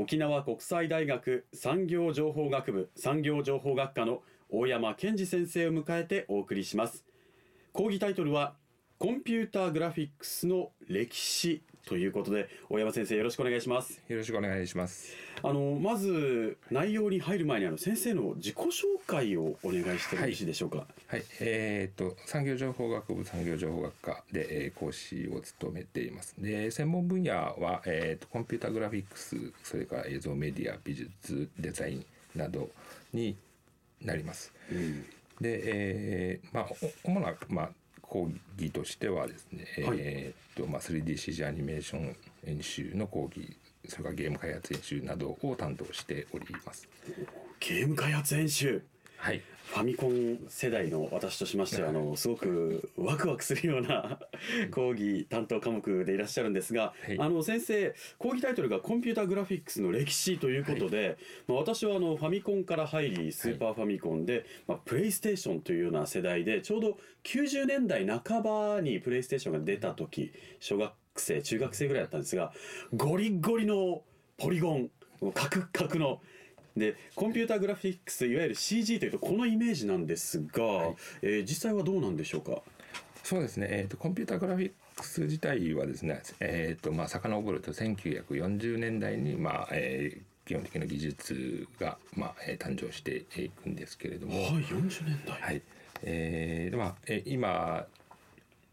沖縄国際大学産業情報学部産業情報学科の大山健二先生を迎えてお送りします。講義タイトルはコンピューターグラフィックスの歴史ということで大山先生よろしくお願いします。よろしくお願いします。あのまず内容に入る前にあの先生の自己紹介をお願いしてもよろしいでしょうか？はい、えー、っと産業情報学部産業情報学科で、えー、講師を務めています。で専門分野は、えー、っとコンピュータグラフィックスそれから映像メディア美術デザインなどになります、うん、で、えー、まあ主なまあ講義としてはですね、はい、えー、っとまあ、3DCG アニメーション演習の講義それからゲーム開発演習などを担当しております。ゲーム開発演習。はいファミコン世代の私としましてはあのすごくワクワクするような講義担当科目でいらっしゃるんですが、はい、あの先生講義タイトルが「コンピュータグラフィックスの歴史」ということで、はい、まあ、私はあのファミコンから入りスーパーファミコンで、まあ、プレイステーションというような世代でちょうど90年代半ばにプレイステーションが出た時小学生中学生ぐらいだったんですがゴリゴリのポリゴンカクカクのでコンピューターグラフィックスいわゆる CG というとこのイメージなんですが、はい、えー、実際はどうなんでしょうか？そうですね、えーと、コンピューターグラフィックス自体はですね、えーとまあ遡ると1940年代に、まあえー、基本的な技術が、まあえー、誕生していくんですけれども、はい、40年代、はい。えーまあえー、今は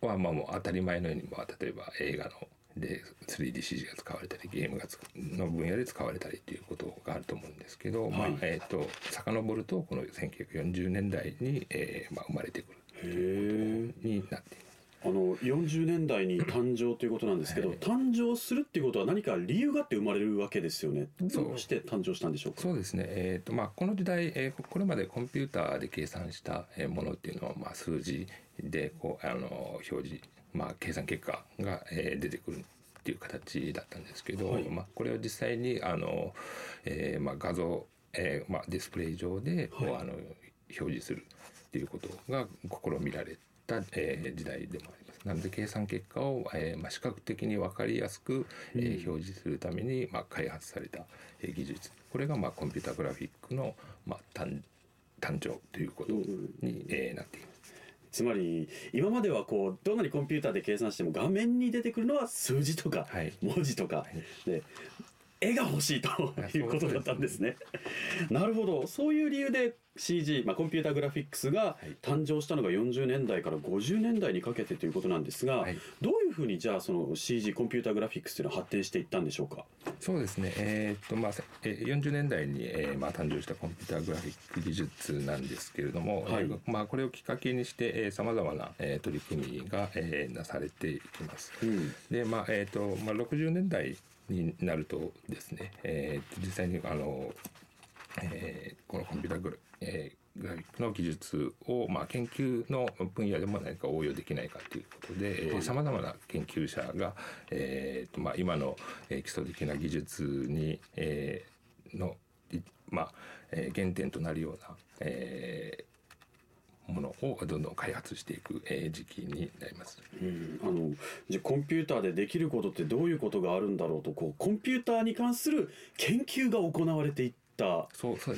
まあもう当たり前のように、まあ、例えば映画ので 3DCG が使われたりゲームがの分野で使われたりということがあると思うんですけど、はい、まあえっ、ー、と遡るとこの1940年代に、えーまあ、生まれてくるになっています。あの40年代に誕生ということなんですけど、はい、誕生するっていうことは何か理由があって生まれるわけですよね。どうして誕生したんでしょうか？そうですね。えっ、ー、とまあこの時代、えー、これまでコンピューターで計算したものっていうのはまあ数字でこうあの表示まあ、計算結果が、えー、出てくるっていう形だったんですけど、はい、まあ、これを実際にあの、えーまあ、画像、えーまあ、ディスプレイ上ではい、あの表示するっていうことが試みられた、えー、時代でもあります。なので計算結果を、えーまあ、視覚的に分かりやすく、えー、表示するために、まあ、開発された、えー、技術。これが、まあ、コンピュータグラフィックの、まあ、誕誕生ということに、えー、なっています。つまり今まではこうどんなにコンピューターで計算しても画面に出てくるのは数字とか文字とか、で絵が欲しいということだったんですね。なるほど。そういう理由で CG、まあ、コンピュータグラフィックスが誕生したのが40年代から50年代にかけてということなんですが、はい、どういうふうにじゃあその CG コンピュータグラフィックスというのは発展していったんでしょうか？そうですね、えー、っとまあ、40年代に、えーまあ、誕生したコンピュータグラフィック技術なんですけれども、はい、えー、まあ、これをきっかけにしてさまざまな、えー、取り組みが、えー、なされていきます。うん、でまあえーとまあ、60年代になるとですね、えー、実際にあの、えー、このコンピュータグラ,、えー、グラフィックの技術を、まあ、研究の分野でも何か応用できないかということでさまざまな研究者が、えーとまあ、今の、えー、基礎的な技術に、えー、のまあ、えー、原点となるような、えー、ものをどんどん開発していく、え時期になります。うん、あのじゃコンピューターでできることってどういうことがあるんだろうとこうコンピューターに関する研究が行われていった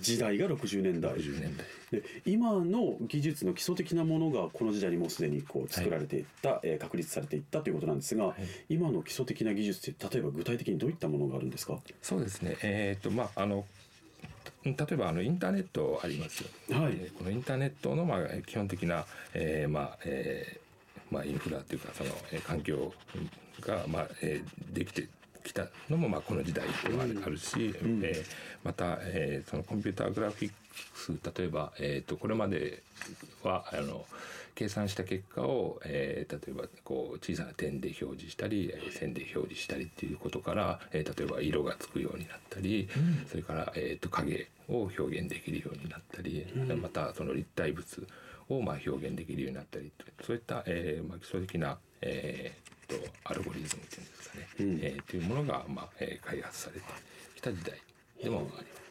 時代が60年代年代で今の技術の基礎的なものがこの時代にもうすでにこう作られていった、はい、えー、確立されていったということなんですが、はい、今の基礎的な技術って例えば具体的にどういったものがあるんですか？そうですね、えーとまあ、あの例えばあのインターネットありますよ、はい、このインターネットのまあ基本的な、えー、まあ、えー、まあインフラというかその、えー、環境がまあ、えー、できてきたのもまあこの時代でもあるし、うん、えー、また、えー、そのコンピューターグラフィックス例えば、えーと、これまではあの計算した結果を、えー、例えばこう小さな点で表示したり線で表示したりっていうことから、えー、例えば色がつくようになったり、うん、それから、えーと、影を表現できるようになったり、うん、またその立体物をまあ表現できるようになったりそういった、えーまあ、基礎的な、えー、とアルゴリズムっていうんですかね、うん、えー、というものが、まあえー、開発されてきた時代でもあります。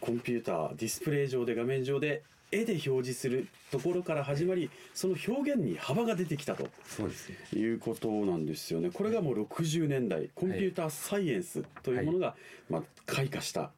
コンピューターディスプレイ上で画面上で絵で表示するところから始まりその表現に幅が出てきたとそうです、ね、いうことなんですよね。これがもう60年代コンピューターサイエンスというものが、まあ、開花した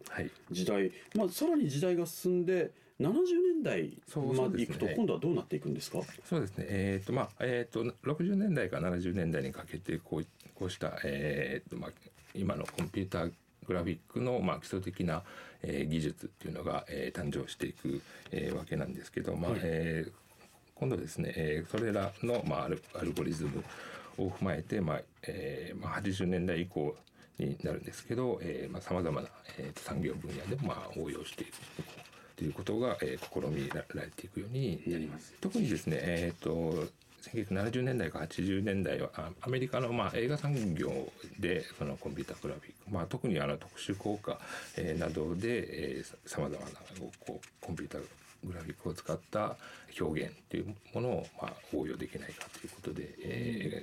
時代、まあ、さらに時代が進んで70年代までいくと今度はどうなっていくんですか？そうですね。えっ、ー、とまあえっ、ー、と60年代から70年代にかけてこうこうしたえっ、ー、とまあ今のコンピューターグラフィックのまあ基礎的な、えー、技術っていうのが、えー、誕生していく、えー、わけなんですけど、まあはい、えー、今度ですね、えー、それらの、まあ、アルアルゴリズムを踏まえて、まあえーまあ、80年代以降になるんですけどさまざ、まな、えー、産業分野でも、まあ、応用していくということが、えー、試みられていくようになります。特にですね、えーと1970年代か80年代はアメリカのまあ映画産業でそのコンピュータグラフィック、まあ、特にあの特殊効果、え、などでさまざまなこうコンピュータグラフィックを使った表現というものをまあ応用できないかということで、え、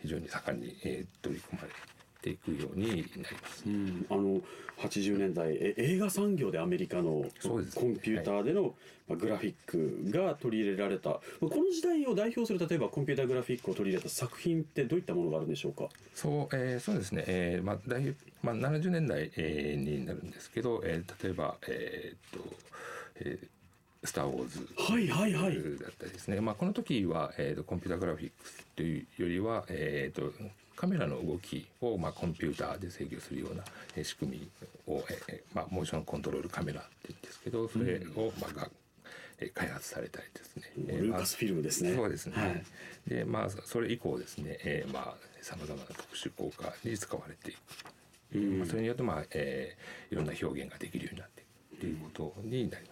非常に盛んに、え、取り組まれていくようになります。うん、あの80年代え映画産業でアメリカのコンピューターでの、まあ、グラフィックが取り入れられた、この時代を代表する例えばコンピューターグラフィックを取り入れた作品ってどういったものがあるんでしょうか？そう,、えー、そうですね、えーまあ大まあ、70年代、えー、になるんですけど、えー、例えば、えー、っとえースター・ウォーズはいはいはい。だったりですね、まあ、この時は、えーと、コンピュータグラフィックスというよりは、えーとカメラの動きを、まあ、コンピューターで制御するような、え仕組みを、えまあ、モーションコントロールカメラって言うんですけどそれを、まあ、が開発されたりですね。ルーカスフィルムですね。そうですね。はい、で、まあ、それ以降ですね、えー、まあ、さまざまな特殊効果に使われていく。うん、まあ、それによって、まあ、えー、いろんな表現ができるようになっていくということになります。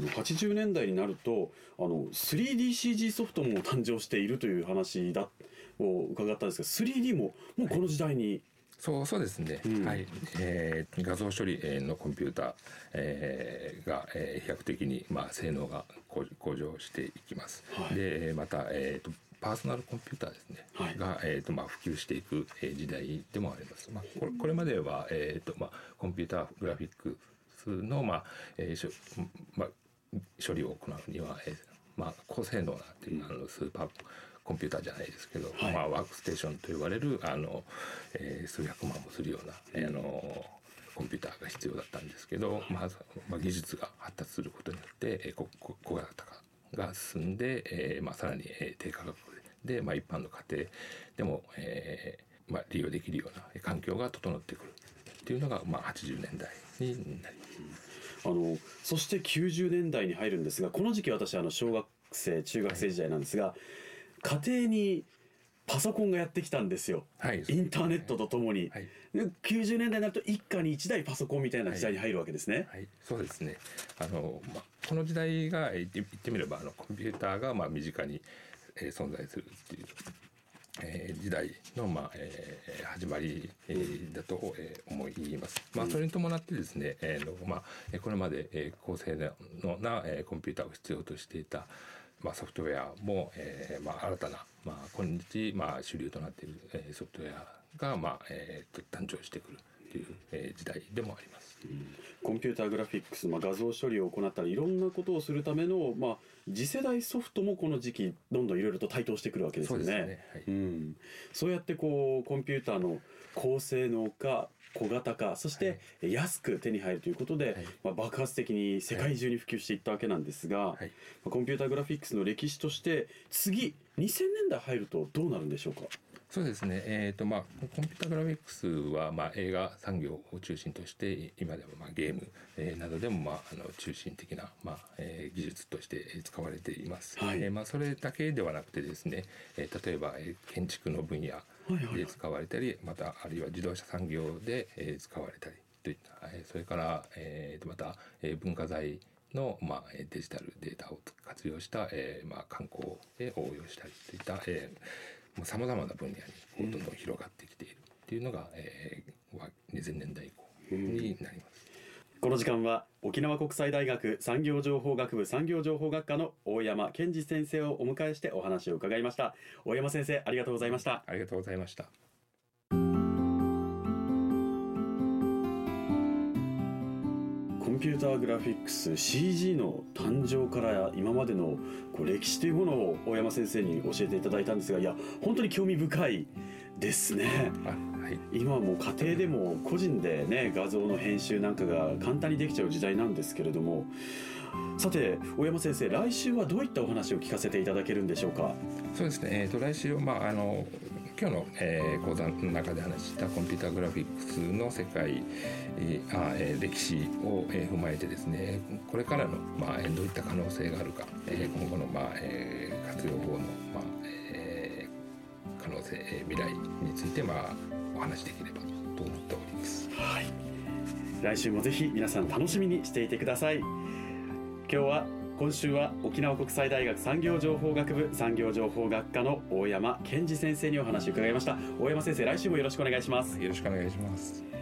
80年代になるとあの 3DCG ソフトも誕生しているという話だを伺ったんですが 3D ももうこの時代に、はいそうそうですね、うん、はい、えー、画像処理のコンピューター、えー、が、えー、飛躍的に、まあ、性能が向上していきます。はい、でまた、えーと、パーソナルコンピューターですね、はい、が、えーとまあ、普及していく、えー、時代でもあります。まあ、これこれまでは、えーとまあ、コンピューターグラフィックスの、まあえーしょまあ、処理を行うには、えーまあ、高性能なっていう、あのスーパーコンピューターじゃないですけど、はい、まあ、ワークステーションと呼ばれるあの、えー、数百万もするような、あのコンピューターが必要だったんですけど、まず、まあ、技術が発達することによって、えー、小小型化が進んで、えーまあ、さらに、えー、低価格で、まあ、一般の家庭でも、えーまあ、利用できるような環境が整ってくるっていうのが、まあ、80年代になります。あのそして90年代に入るんですがこの時期私あの小学生中学生時代なんですが、はい、家庭にパソコンがやってきたんですよ、はい、インターネットとともに、はい、90年代になると一家に一台パソコンみたいな時代に入るわけですね。はい、そうですね。あの、まあ、この時代が言ってみればあのコンピューターがまあ身近に、えー、存在するっていうえー、時代の、まあえー、始まり、えー、だと、えー、思います。まあ、それに伴ってですね、えーのまあ、これまで、えー、高性能な、えー、コンピューターを必要としていた、まあ、ソフトウェアも、えーまあ、新たな、まあ、今日、まあ、主流となっている、えー、ソフトウェアが、まあえー、と誕生してくるという、えー、時代でもあります。コンピューターグラフィックス、まあ、画像処理を行ったりいろんなことをするための、まあ、次世代ソフトもこの時期どんどんいろいろと台頭してくるわけですよね。そう、ね。はい。うん、そうやってこうコンピューターの高性能化小型化そして安く手に入るということで、はい、まあ、爆発的に世界中に普及していったわけなんですが、はい、コンピューターグラフィックスの歴史として次2000年代入るとどうなるんでしょうか？そうですね、えーとまあ、コンピュータグラフィックスは、まあ、映画産業を中心として今でも、まあ、ゲーム、えー、などでも、まあ、あの中心的な、まあえー、技術として使われています、はい、えー、まあ、それだけではなくてですね、えー、例えば、えー、建築の分野で使われたり、またあるいは自動車産業で、えー、使われたりといった、えー、それから、えー、また、えー、文化財の、まあ、デジタルデータを活用した、えーまあ、観光で応用したりといった、えー、さまざ、まな分野にどんどん広がってきているっていうのが、えー、2000年代以降になります。この時間は沖縄国際大学産業情報学部産業情報学科の大山健二先生をお迎えしてお話を伺いました。大山先生ありがとうございました。ありがとうございましたンピューターグラフィックス CG の誕生から今までのこう歴史というものを大山先生に教えていただいたんですがいや本当に興味深いですね。はい、今はもう家庭でも個人でね画像の編集なんかが簡単にできちゃう時代なんですけれども。さて大山先生来週はどういったお話を聞かせていただけるんでしょうか？そうですね、えーと、来週は、まあ、あの今日の、えー、講座の中で話したコンピューターグラフィックスの世界、えーあえー、歴史を、えー、踏まえてですねこれからの、まあ、どういった可能性があるか、えー、今後の、まあえー、活用法の、まあえー、可能性、えー、未来について、まあ、お話しできればと思っております。はい来週もぜひ皆さん楽しみにしていてください今日は今週は沖縄国際大学産業情報学部産業情報学科の大山健二先生にお話を伺いました。大山先生来週もよろしくお願いします。よろしくお願いします。